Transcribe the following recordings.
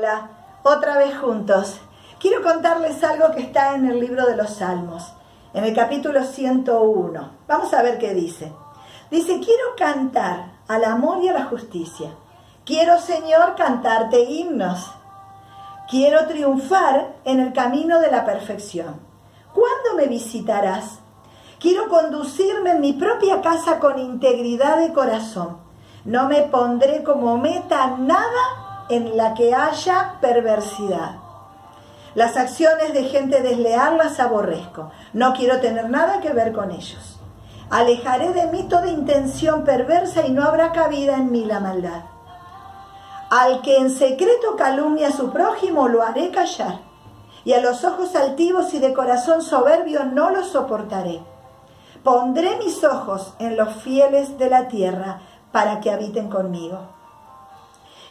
Hola, otra vez juntos. Quiero contarles algo que está en el libro de los Salmos, en el capítulo 101. Vamos a ver qué dice. Dice, quiero cantar al amor y a la justicia. Quiero, Señor, cantarte himnos. Quiero triunfar en el camino de la perfección. ¿Cuándo me visitarás? Quiero conducirme en mi propia casa con integridad de corazón. No me pondré como meta nada en la que haya perversidad. Las acciones de gente desleal las aborrezco. No quiero tener nada que ver con ellos. Alejaré de mí toda intención perversa y no habrá cabida en mí la maldad. Al que en secreto calumnia a su prójimo lo haré callar, y a los ojos altivos y de corazón soberbio no lo soportaré. Pondré mis ojos en los fieles de la tierra para que habiten conmigo.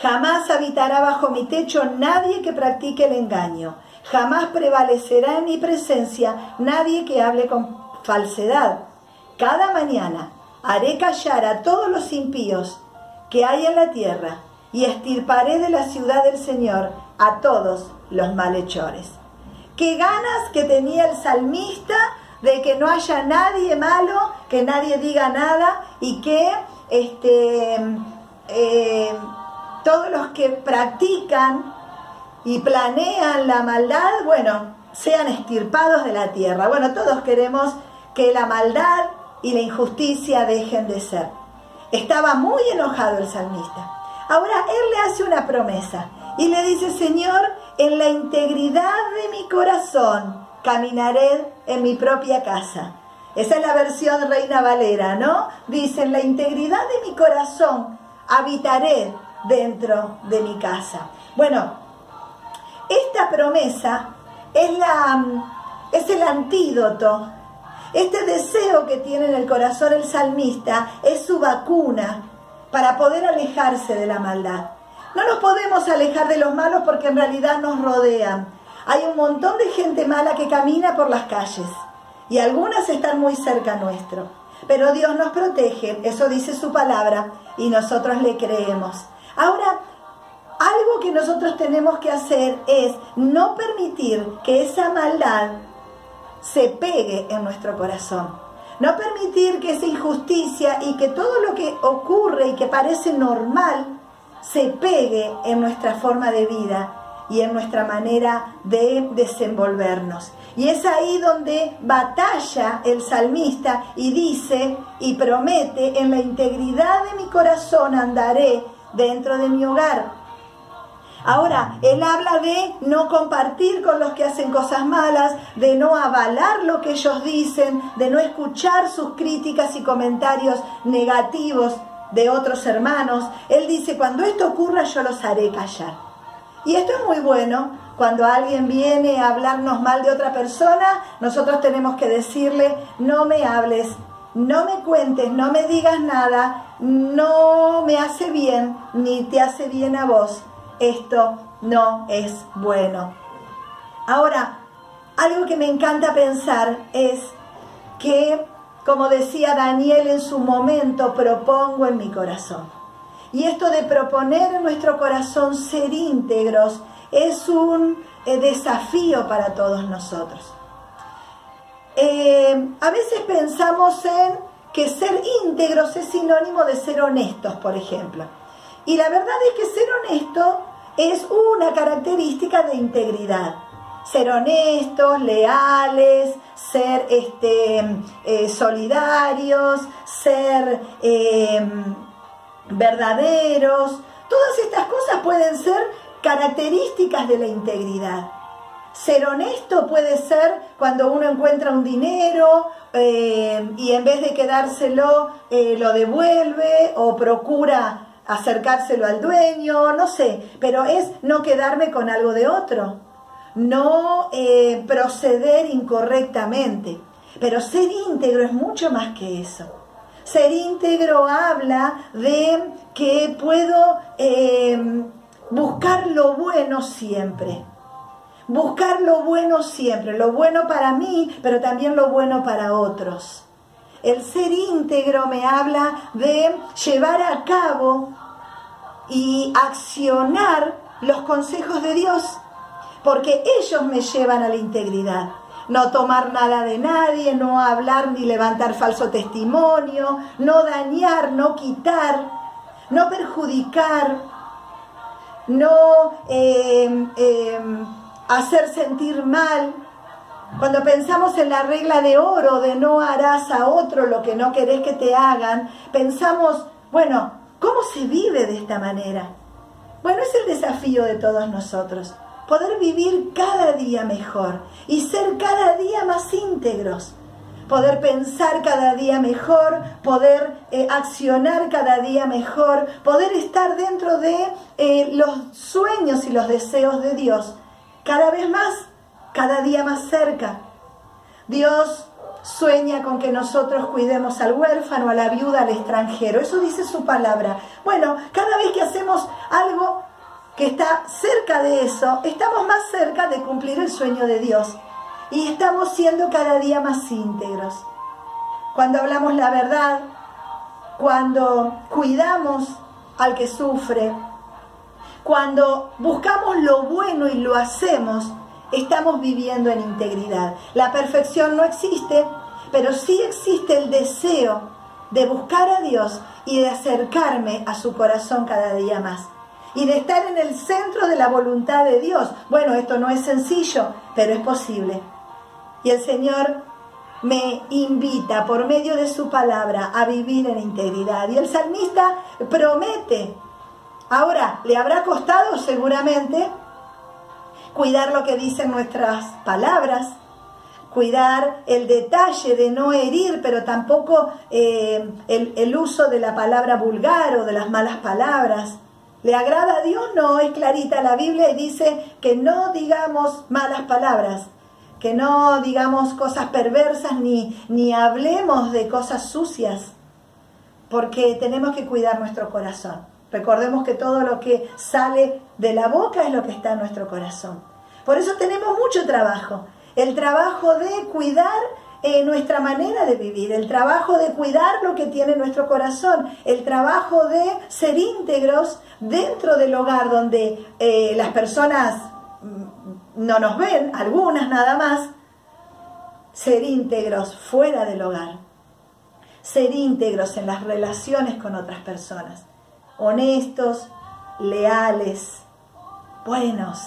Jamás habitará bajo mi techo nadie que practique el engaño. Jamás prevalecerá en mi presencia nadie que hable con falsedad. Cada mañana haré callar a todos los impíos que hay en la tierra y estirparé de la ciudad del Señor a todos los malhechores. Qué ganas que tenía el salmista de que no haya nadie malo, que nadie diga nada y que este, eh, todos los que practican y planean la maldad, bueno, sean estirpados de la tierra. Bueno, todos queremos que la maldad y la injusticia dejen de ser. Estaba muy enojado el salmista. Ahora él le hace una promesa y le dice, Señor, en la integridad de mi corazón caminaré en mi propia casa. Esa es la versión Reina Valera, ¿no? Dice, en la integridad de mi corazón habitaré dentro de mi casa. Bueno, esta promesa es, la, es el antídoto. Este deseo que tiene en el corazón el salmista es su vacuna para poder alejarse de la maldad. No nos podemos alejar de los malos porque en realidad nos rodean. Hay un montón de gente mala que camina por las calles y algunas están muy cerca nuestro. Pero Dios nos protege, eso dice su palabra, y nosotros le creemos. Ahora, algo que nosotros tenemos que hacer es no permitir que esa maldad se pegue en nuestro corazón. No permitir que esa injusticia y que todo lo que ocurre y que parece normal se pegue en nuestra forma de vida y en nuestra manera de desenvolvernos. Y es ahí donde batalla el salmista y dice y promete, en la integridad de mi corazón andaré dentro de mi hogar. Ahora, él habla de no compartir con los que hacen cosas malas, de no avalar lo que ellos dicen, de no escuchar sus críticas y comentarios negativos de otros hermanos. Él dice, cuando esto ocurra yo los haré callar. Y esto es muy bueno. Cuando alguien viene a hablarnos mal de otra persona, nosotros tenemos que decirle, no me hables, no me cuentes, no me digas nada, no me hace bien, ni te hace bien a vos. Esto no es bueno. Ahora, algo que me encanta pensar es que, como decía Daniel en su momento, propongo en mi corazón. Y esto de proponer en nuestro corazón ser íntegros es un eh, desafío para todos nosotros. Eh, a veces pensamos en que ser íntegros es sinónimo de ser honestos, por ejemplo. Y la verdad es que ser honesto es una característica de integridad. Ser honestos, leales, ser este, eh, solidarios, ser verdaderos. Todas estas cosas pueden ser características de la integridad. Ser honesto puede ser cuando uno encuentra un dinero eh, y en vez de quedárselo eh, lo devuelve o procura acercárselo al dueño, no sé, pero es no quedarme con algo de otro, no eh, proceder incorrectamente. Pero ser íntegro es mucho más que eso. Ser íntegro habla de que puedo buscar lo bueno siempre Buscar lo bueno siempre, lo bueno para mí, pero también lo bueno para otros. El ser íntegro me habla de llevar a cabo y accionar los consejos de Dios, porque ellos me llevan a la integridad. No tomar nada de nadie, no hablar ni levantar falso testimonio, no dañar, no quitar, no perjudicar, no eh, eh, hacer sentir mal. Cuando pensamos en la regla de oro de no harás a otro lo que no querés que te hagan, pensamos, bueno, ¿cómo se vive de esta manera? Bueno, es el desafío de todos nosotros, poder vivir cada día mejor y ser cada día más íntegros, poder pensar cada día mejor, poder eh, accionar cada día mejor, poder estar dentro de eh, los sueños y los deseos de Dios, cada vez más, cada día más cerca. Dios sueña con que nosotros cuidemos al huérfano, a la viuda, al extranjero. Eso dice su palabra. Bueno, cada vez que hacemos algo que está cerca de eso, estamos más cerca de cumplir el sueño de Dios y estamos siendo cada día más íntegros. Cuando hablamos la verdad, cuando cuidamos al que sufre, cuando buscamos lo bueno y lo hacemos, estamos viviendo en integridad. La perfección no existe, pero sí existe el deseo de buscar a Dios y de acercarme a su corazón cada día más. Y de estar en el centro de la voluntad de Dios. Bueno, esto no es sencillo, pero es posible. Y el Señor me invita por medio de su palabra a vivir en integridad. Y el salmista promete. Ahora, le habrá costado seguramente cuidar lo que dicen nuestras palabras, cuidar el detalle de no herir, pero tampoco eh, el, el uso de la palabra vulgar o de las malas palabras. ¿Le agrada a Dios? No, es clarita la Biblia y dice que no digamos malas palabras, que no digamos cosas perversas ni, ni hablemos de cosas sucias, porque tenemos que cuidar nuestro corazón. Recordemos que todo lo que sale de la boca es lo que está en nuestro corazón. Por eso tenemos mucho trabajo. El trabajo de cuidar eh, nuestra manera de vivir, el trabajo de cuidar lo que tiene nuestro corazón, el trabajo de ser íntegros dentro del hogar donde eh, las personas mm, no nos ven, algunas nada más, ser íntegros fuera del hogar, ser íntegros en las relaciones con otras personas honestos, leales, buenos,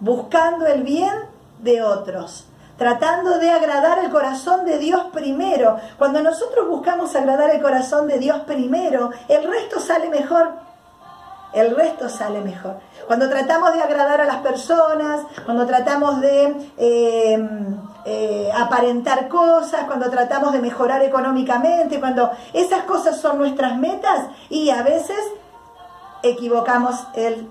buscando el bien de otros, tratando de agradar el corazón de Dios primero. Cuando nosotros buscamos agradar el corazón de Dios primero, el resto sale mejor. El resto sale mejor. Cuando tratamos de agradar a las personas, cuando tratamos de eh, eh, aparentar cosas, cuando tratamos de mejorar económicamente, cuando esas cosas son nuestras metas y a veces equivocamos el,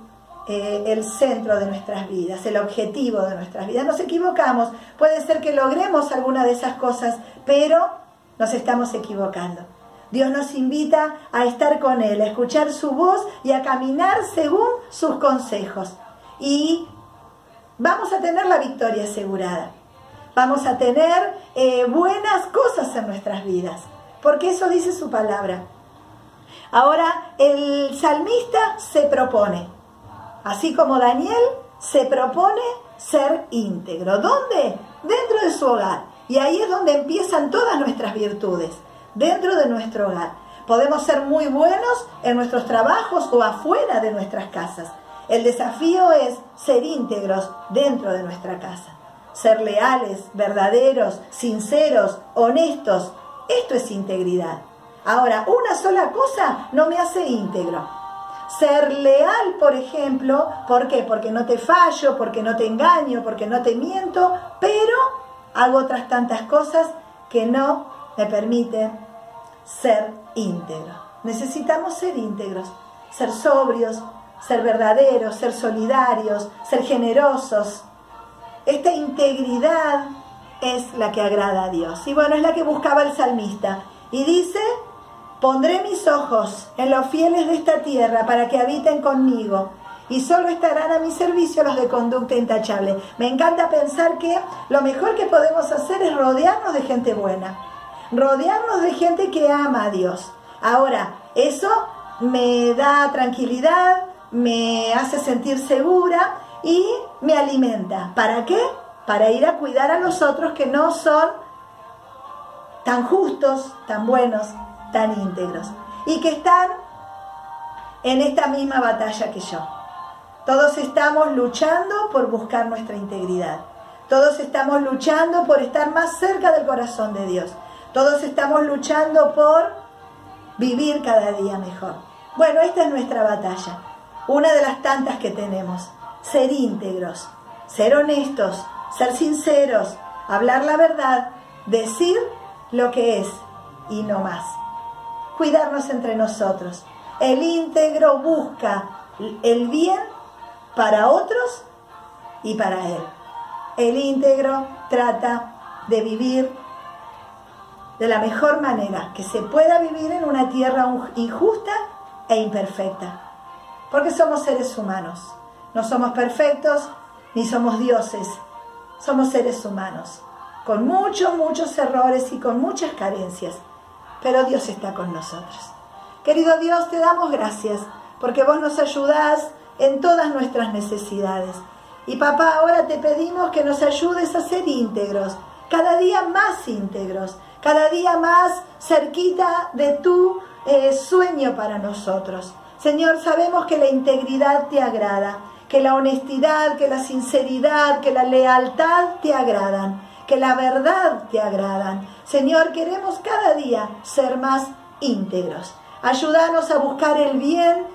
eh, el centro de nuestras vidas, el objetivo de nuestras vidas. Nos equivocamos. Puede ser que logremos alguna de esas cosas, pero nos estamos equivocando. Dios nos invita a estar con Él, a escuchar su voz y a caminar según sus consejos. Y vamos a tener la victoria asegurada. Vamos a tener eh, buenas cosas en nuestras vidas, porque eso dice su palabra. Ahora, el salmista se propone, así como Daniel se propone ser íntegro. ¿Dónde? Dentro de su hogar. Y ahí es donde empiezan todas nuestras virtudes dentro de nuestro hogar. Podemos ser muy buenos en nuestros trabajos o afuera de nuestras casas. El desafío es ser íntegros dentro de nuestra casa. Ser leales, verdaderos, sinceros, honestos. Esto es integridad. Ahora, una sola cosa no me hace íntegro. Ser leal, por ejemplo, ¿por qué? Porque no te fallo, porque no te engaño, porque no te miento, pero hago otras tantas cosas que no me permiten ser íntegro. Necesitamos ser íntegros, ser sobrios, ser verdaderos, ser solidarios, ser generosos. Esta integridad es la que agrada a Dios. Y bueno, es la que buscaba el salmista. Y dice, pondré mis ojos en los fieles de esta tierra para que habiten conmigo. Y solo estarán a mi servicio los de conducta intachable. Me encanta pensar que lo mejor que podemos hacer es rodearnos de gente buena rodearnos de gente que ama a Dios. Ahora, eso me da tranquilidad, me hace sentir segura y me alimenta. ¿Para qué? Para ir a cuidar a los otros que no son tan justos, tan buenos, tan íntegros y que están en esta misma batalla que yo. Todos estamos luchando por buscar nuestra integridad. Todos estamos luchando por estar más cerca del corazón de Dios. Todos estamos luchando por vivir cada día mejor. Bueno, esta es nuestra batalla. Una de las tantas que tenemos. Ser íntegros, ser honestos, ser sinceros, hablar la verdad, decir lo que es y no más. Cuidarnos entre nosotros. El íntegro busca el bien para otros y para él. El íntegro trata de vivir de la mejor manera que se pueda vivir en una tierra injusta e imperfecta. Porque somos seres humanos. No somos perfectos ni somos dioses. Somos seres humanos. Con muchos, muchos errores y con muchas carencias. Pero Dios está con nosotros. Querido Dios, te damos gracias porque vos nos ayudás en todas nuestras necesidades. Y papá, ahora te pedimos que nos ayudes a ser íntegros, cada día más íntegros, cada día más cerquita de tu eh, sueño para nosotros. Señor, sabemos que la integridad te agrada, que la honestidad, que la sinceridad, que la lealtad te agradan, que la verdad te agradan. Señor, queremos cada día ser más íntegros. Ayúdanos a buscar el bien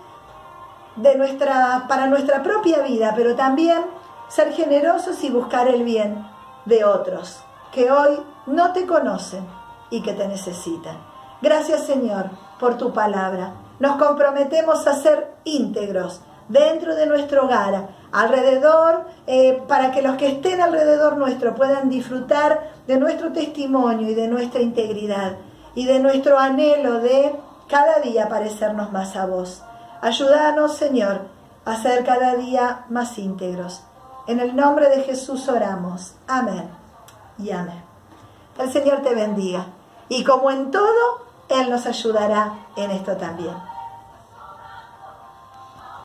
de nuestra, para nuestra propia vida, pero también ser generosos y buscar el bien de otros que hoy no te conocen y que te necesitan. Gracias Señor por tu palabra. Nos comprometemos a ser íntegros dentro de nuestro hogar, alrededor, eh, para que los que estén alrededor nuestro puedan disfrutar de nuestro testimonio y de nuestra integridad y de nuestro anhelo de cada día parecernos más a vos. Ayúdanos, Señor, a ser cada día más íntegros. En el nombre de Jesús oramos. Amén y amén. El Señor te bendiga. Y como en todo, Él nos ayudará en esto también.